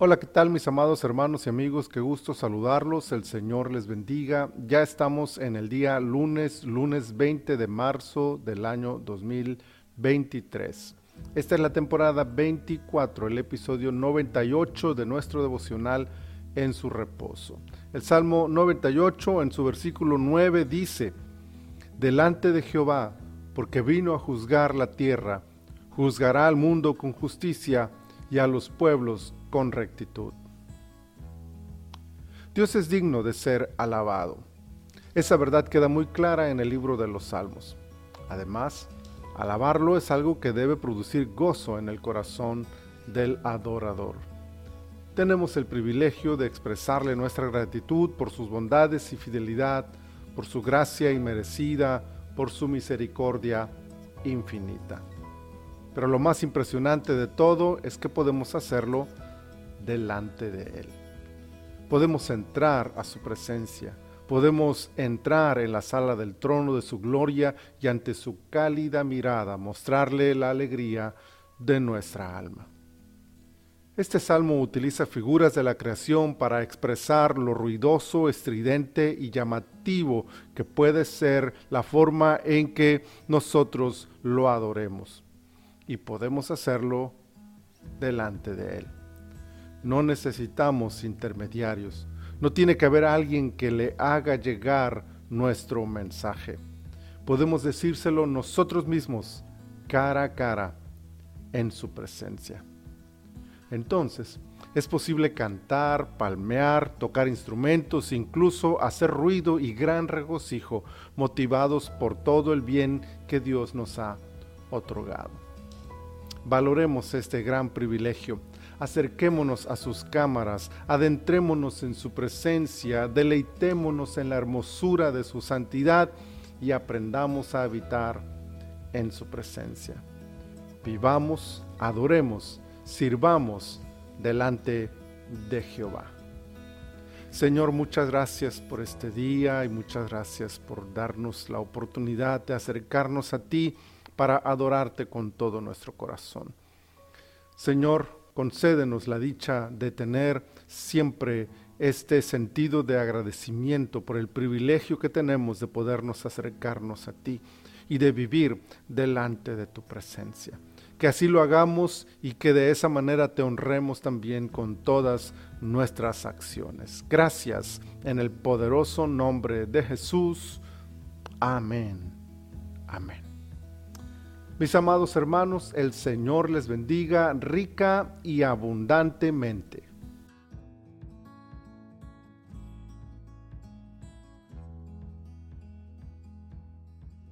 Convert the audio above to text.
Hola, ¿qué tal mis amados hermanos y amigos? Qué gusto saludarlos, el Señor les bendiga. Ya estamos en el día lunes, lunes 20 de marzo del año 2023. Esta es la temporada 24, el episodio 98 de nuestro devocional en su reposo. El Salmo 98 en su versículo 9 dice, Delante de Jehová, porque vino a juzgar la tierra, juzgará al mundo con justicia y a los pueblos con rectitud. Dios es digno de ser alabado. Esa verdad queda muy clara en el libro de los Salmos. Además, alabarlo es algo que debe producir gozo en el corazón del adorador. Tenemos el privilegio de expresarle nuestra gratitud por sus bondades y fidelidad, por su gracia inmerecida, por su misericordia infinita. Pero lo más impresionante de todo es que podemos hacerlo delante de Él. Podemos entrar a su presencia, podemos entrar en la sala del trono de su gloria y ante su cálida mirada mostrarle la alegría de nuestra alma. Este salmo utiliza figuras de la creación para expresar lo ruidoso, estridente y llamativo que puede ser la forma en que nosotros lo adoremos. Y podemos hacerlo delante de Él. No necesitamos intermediarios. No tiene que haber alguien que le haga llegar nuestro mensaje. Podemos decírselo nosotros mismos, cara a cara, en su presencia. Entonces, es posible cantar, palmear, tocar instrumentos, incluso hacer ruido y gran regocijo, motivados por todo el bien que Dios nos ha otorgado. Valoremos este gran privilegio acerquémonos a sus cámaras, adentrémonos en su presencia, deleitémonos en la hermosura de su santidad y aprendamos a habitar en su presencia. Vivamos, adoremos, sirvamos delante de Jehová. Señor, muchas gracias por este día y muchas gracias por darnos la oportunidad de acercarnos a ti para adorarte con todo nuestro corazón. Señor, concédenos la dicha de tener siempre este sentido de agradecimiento por el privilegio que tenemos de podernos acercarnos a ti y de vivir delante de tu presencia. Que así lo hagamos y que de esa manera te honremos también con todas nuestras acciones. Gracias en el poderoso nombre de Jesús. Amén. Amén. Mis amados hermanos, el Señor les bendiga rica y abundantemente.